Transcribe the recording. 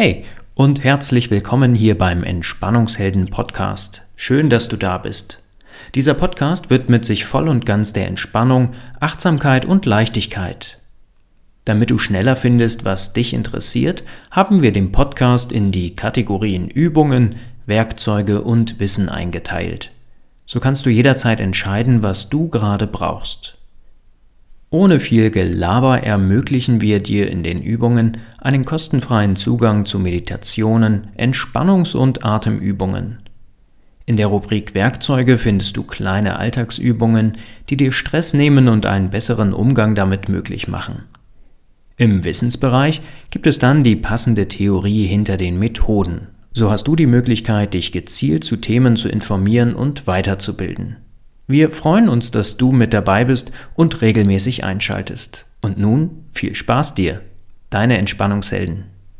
Hey und herzlich willkommen hier beim Entspannungshelden Podcast. Schön, dass du da bist. Dieser Podcast widmet sich voll und ganz der Entspannung, Achtsamkeit und Leichtigkeit. Damit du schneller findest, was dich interessiert, haben wir den Podcast in die Kategorien Übungen, Werkzeuge und Wissen eingeteilt. So kannst du jederzeit entscheiden, was du gerade brauchst. Ohne viel Gelaber ermöglichen wir dir in den Übungen einen kostenfreien Zugang zu Meditationen, Entspannungs- und Atemübungen. In der Rubrik Werkzeuge findest du kleine Alltagsübungen, die dir Stress nehmen und einen besseren Umgang damit möglich machen. Im Wissensbereich gibt es dann die passende Theorie hinter den Methoden. So hast du die Möglichkeit, dich gezielt zu Themen zu informieren und weiterzubilden. Wir freuen uns, dass du mit dabei bist und regelmäßig einschaltest. Und nun viel Spaß dir, deine Entspannungshelden.